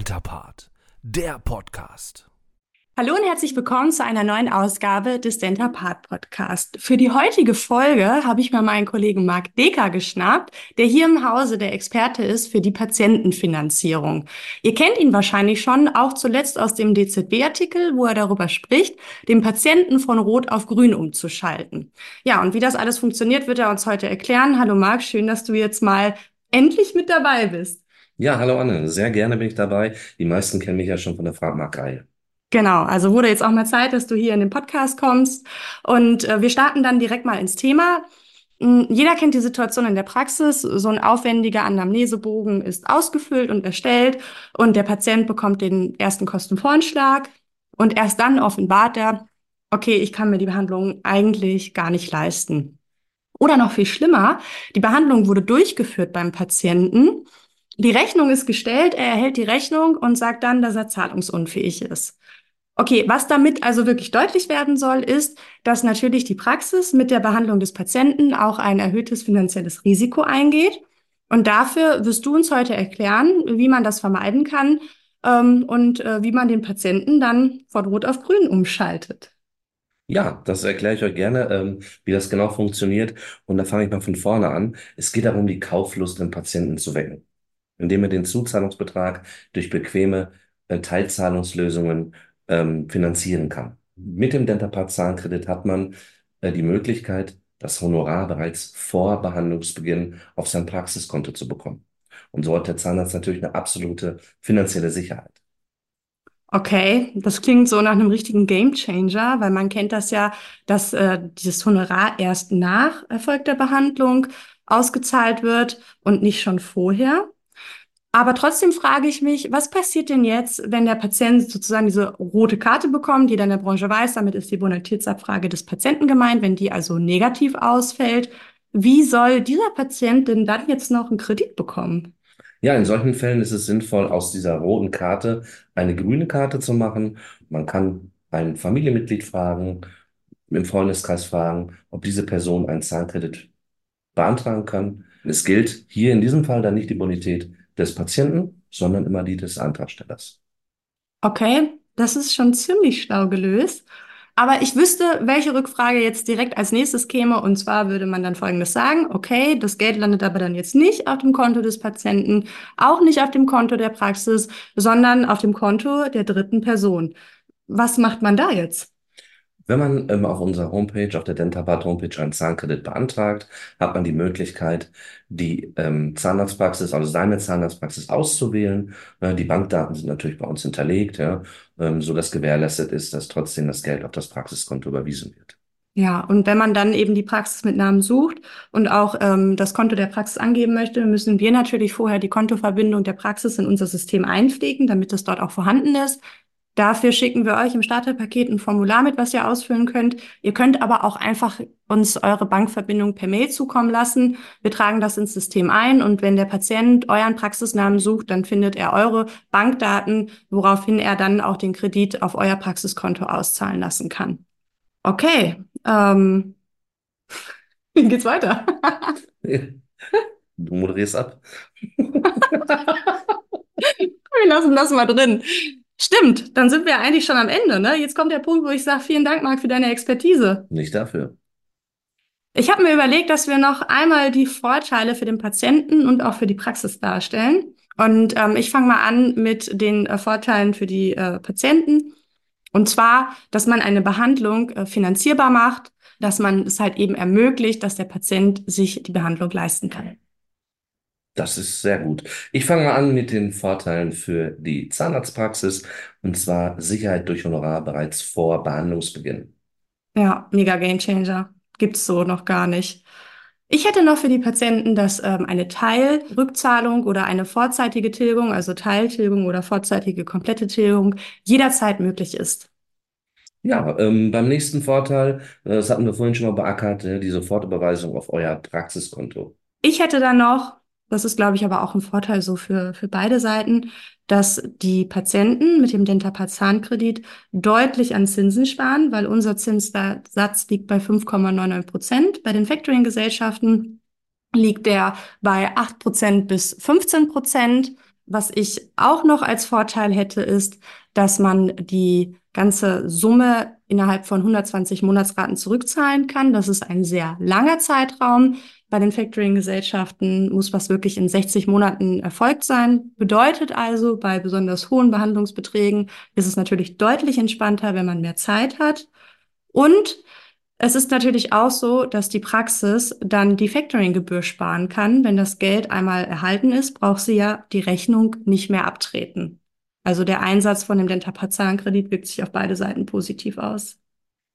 Dentapart, der Podcast. Hallo und herzlich willkommen zu einer neuen Ausgabe des Dentapart Podcast. Für die heutige Folge habe ich mir meinen Kollegen Marc Decker geschnappt, der hier im Hause der Experte ist für die Patientenfinanzierung. Ihr kennt ihn wahrscheinlich schon, auch zuletzt aus dem DZB-Artikel, wo er darüber spricht, den Patienten von Rot auf Grün umzuschalten. Ja, und wie das alles funktioniert, wird er uns heute erklären. Hallo Marc, schön, dass du jetzt mal endlich mit dabei bist. Ja, hallo Anne, sehr gerne bin ich dabei. Die meisten kennen mich ja schon von der Fragmark-Reihe. Genau, also wurde jetzt auch mal Zeit, dass du hier in den Podcast kommst. Und äh, wir starten dann direkt mal ins Thema. Hm, jeder kennt die Situation in der Praxis. So ein aufwendiger Anamnesebogen ist ausgefüllt und erstellt und der Patient bekommt den ersten Kostenvoranschlag und erst dann offenbart er, okay, ich kann mir die Behandlung eigentlich gar nicht leisten. Oder noch viel schlimmer, die Behandlung wurde durchgeführt beim Patienten. Die Rechnung ist gestellt, er erhält die Rechnung und sagt dann, dass er zahlungsunfähig ist. Okay, was damit also wirklich deutlich werden soll, ist, dass natürlich die Praxis mit der Behandlung des Patienten auch ein erhöhtes finanzielles Risiko eingeht. Und dafür wirst du uns heute erklären, wie man das vermeiden kann ähm, und äh, wie man den Patienten dann von Rot auf Grün umschaltet. Ja, das erkläre ich euch gerne, ähm, wie das genau funktioniert. Und da fange ich mal von vorne an. Es geht darum, die Kauflust im Patienten zu wecken, indem er den Zuzahlungsbetrag durch bequeme äh, Teilzahlungslösungen ähm, finanzieren kann. Mit dem Dentapart Zahnkredit hat man äh, die Möglichkeit, das Honorar bereits vor Behandlungsbeginn auf sein Praxiskonto zu bekommen. Und so hat der Zahnarzt natürlich eine absolute finanzielle Sicherheit. Okay, das klingt so nach einem richtigen Gamechanger, weil man kennt das ja, dass äh, dieses Honorar erst nach erfolgter Behandlung ausgezahlt wird und nicht schon vorher. Aber trotzdem frage ich mich, was passiert denn jetzt, wenn der Patient sozusagen diese rote Karte bekommt, jeder in der Branche weiß, damit ist die Bonitätsabfrage des Patienten gemeint, wenn die also negativ ausfällt. Wie soll dieser Patient denn dann jetzt noch einen Kredit bekommen? Ja, in solchen Fällen ist es sinnvoll, aus dieser roten Karte eine grüne Karte zu machen. Man kann ein Familienmitglied fragen, im Freundeskreis fragen, ob diese Person einen Zahnkredit beantragen kann. Es gilt hier in diesem Fall dann nicht die Bonität des Patienten, sondern immer die des Antragstellers. Okay, das ist schon ziemlich schlau gelöst. Aber ich wüsste, welche Rückfrage jetzt direkt als nächstes käme. Und zwar würde man dann Folgendes sagen. Okay, das Geld landet aber dann jetzt nicht auf dem Konto des Patienten, auch nicht auf dem Konto der Praxis, sondern auf dem Konto der dritten Person. Was macht man da jetzt? Wenn man ähm, auf unserer Homepage, auf der Dentapart Homepage einen Zahnkredit beantragt, hat man die Möglichkeit, die ähm, Zahnarztpraxis, also seine Zahnarztpraxis auszuwählen. Äh, die Bankdaten sind natürlich bei uns hinterlegt, ja, ähm, so dass gewährleistet ist, dass trotzdem das Geld auf das Praxiskonto überwiesen wird. Ja, und wenn man dann eben die Praxis mit Namen sucht und auch ähm, das Konto der Praxis angeben möchte, müssen wir natürlich vorher die Kontoverbindung der Praxis in unser System einpflegen, damit es dort auch vorhanden ist. Dafür schicken wir euch im Starterpaket ein Formular mit, was ihr ausfüllen könnt. Ihr könnt aber auch einfach uns eure Bankverbindung per Mail zukommen lassen. Wir tragen das ins System ein und wenn der Patient euren Praxisnamen sucht, dann findet er eure Bankdaten, woraufhin er dann auch den Kredit auf euer Praxiskonto auszahlen lassen kann. Okay, ähm, wie geht's weiter? du moderierst ab. wir lassen das mal drin. Stimmt, dann sind wir eigentlich schon am Ende. Ne? Jetzt kommt der Punkt, wo ich sage, vielen Dank, Marc, für deine Expertise. Nicht dafür. Ich habe mir überlegt, dass wir noch einmal die Vorteile für den Patienten und auch für die Praxis darstellen. Und ähm, ich fange mal an mit den äh, Vorteilen für die äh, Patienten. Und zwar, dass man eine Behandlung äh, finanzierbar macht, dass man es halt eben ermöglicht, dass der Patient sich die Behandlung leisten kann. Das ist sehr gut. Ich fange mal an mit den Vorteilen für die Zahnarztpraxis und zwar Sicherheit durch Honorar bereits vor Behandlungsbeginn. Ja, mega Gamechanger. Gibt's so noch gar nicht. Ich hätte noch für die Patienten, dass ähm, eine Teilrückzahlung oder eine vorzeitige Tilgung, also Teiltilgung oder vorzeitige komplette Tilgung, jederzeit möglich ist. Ja, ähm, beim nächsten Vorteil, äh, das hatten wir vorhin schon mal beackert, die Sofortüberweisung auf euer Praxiskonto. Ich hätte dann noch das ist, glaube ich, aber auch ein Vorteil so für, für beide Seiten, dass die Patienten mit dem Dentapar-Zahnkredit deutlich an Zinsen sparen, weil unser Zinssatz liegt bei 5,99 Prozent. Bei den Factoring-Gesellschaften liegt der bei 8 Prozent bis 15 Prozent. was ich auch noch als Vorteil hätte, ist, dass man die ganze Summe innerhalb von 120 Monatsraten zurückzahlen kann. Das ist ein sehr langer Zeitraum. Bei den Factoring-Gesellschaften muss was wirklich in 60 Monaten erfolgt sein. Bedeutet also, bei besonders hohen Behandlungsbeträgen ist es natürlich deutlich entspannter, wenn man mehr Zeit hat. Und es ist natürlich auch so, dass die Praxis dann die Factoring-Gebühr sparen kann. Wenn das Geld einmal erhalten ist, braucht sie ja die Rechnung nicht mehr abtreten. Also der Einsatz von dem Dentapar-Zahnkredit wirkt sich auf beide Seiten positiv aus.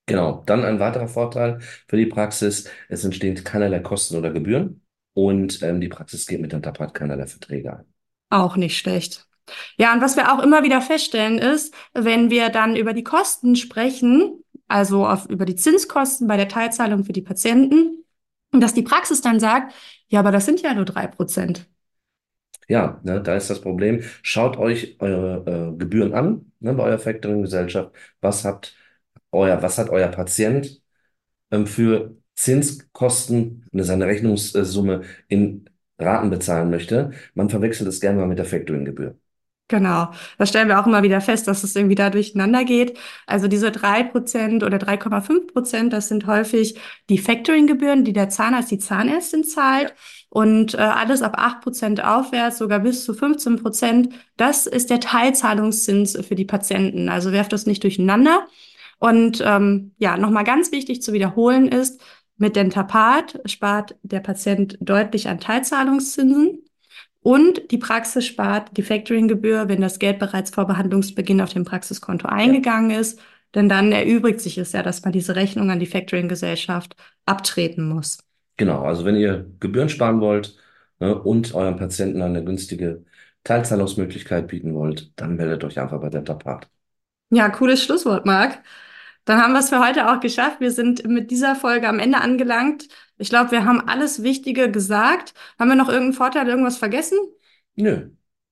Genau, dann ein weiterer Vorteil für die Praxis, es entstehen keinerlei Kosten oder Gebühren und ähm, die Praxis geht mit Dentapar keinerlei Verträge ein. Auch nicht schlecht. Ja, und was wir auch immer wieder feststellen ist, wenn wir dann über die Kosten sprechen, also auf, über die Zinskosten bei der Teilzahlung für die Patienten, dass die Praxis dann sagt, ja, aber das sind ja nur drei Prozent. Ja, ne, da ist das Problem. Schaut euch eure äh, Gebühren an, ne, bei eurer Factoring-Gesellschaft. Was habt euer, was hat euer Patient ähm, für Zinskosten, wenn er seine Rechnungssumme in Raten bezahlen möchte? Man verwechselt es gerne mal mit der Factoring-Gebühr. Genau. Das stellen wir auch immer wieder fest, dass es irgendwie da durcheinander geht. Also diese drei Prozent oder 3,5 Prozent, das sind häufig die Factoring-Gebühren, die der Zahnarzt, die Zahnärztin zahlt. Und äh, alles ab acht Prozent aufwärts, sogar bis zu 15 Prozent, das ist der Teilzahlungszins für die Patienten. Also werft das nicht durcheinander. Und ähm, ja, nochmal ganz wichtig zu wiederholen ist, mit Dentapat spart der Patient deutlich an Teilzahlungszinsen. Und die Praxis spart die Factoring-Gebühr, wenn das Geld bereits vor Behandlungsbeginn auf dem Praxiskonto eingegangen ist. Denn dann erübrigt sich es ja, dass man diese Rechnung an die Factoring-Gesellschaft abtreten muss. Genau, also wenn ihr Gebühren sparen wollt ne, und eurem Patienten eine günstige Teilzahlungsmöglichkeit bieten wollt, dann meldet euch einfach bei Dentapart. Ja, cooles Schlusswort, Marc. Dann haben wir es für heute auch geschafft. Wir sind mit dieser Folge am Ende angelangt. Ich glaube, wir haben alles Wichtige gesagt. Haben wir noch irgendeinen Vorteil, irgendwas vergessen? Nö.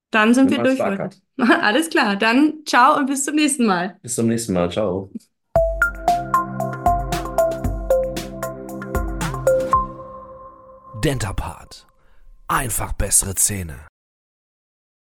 Dann sind wir durch. Alles klar. Dann ciao und bis zum nächsten Mal. Bis zum nächsten Mal. Ciao. Dentapart. Einfach bessere Zähne.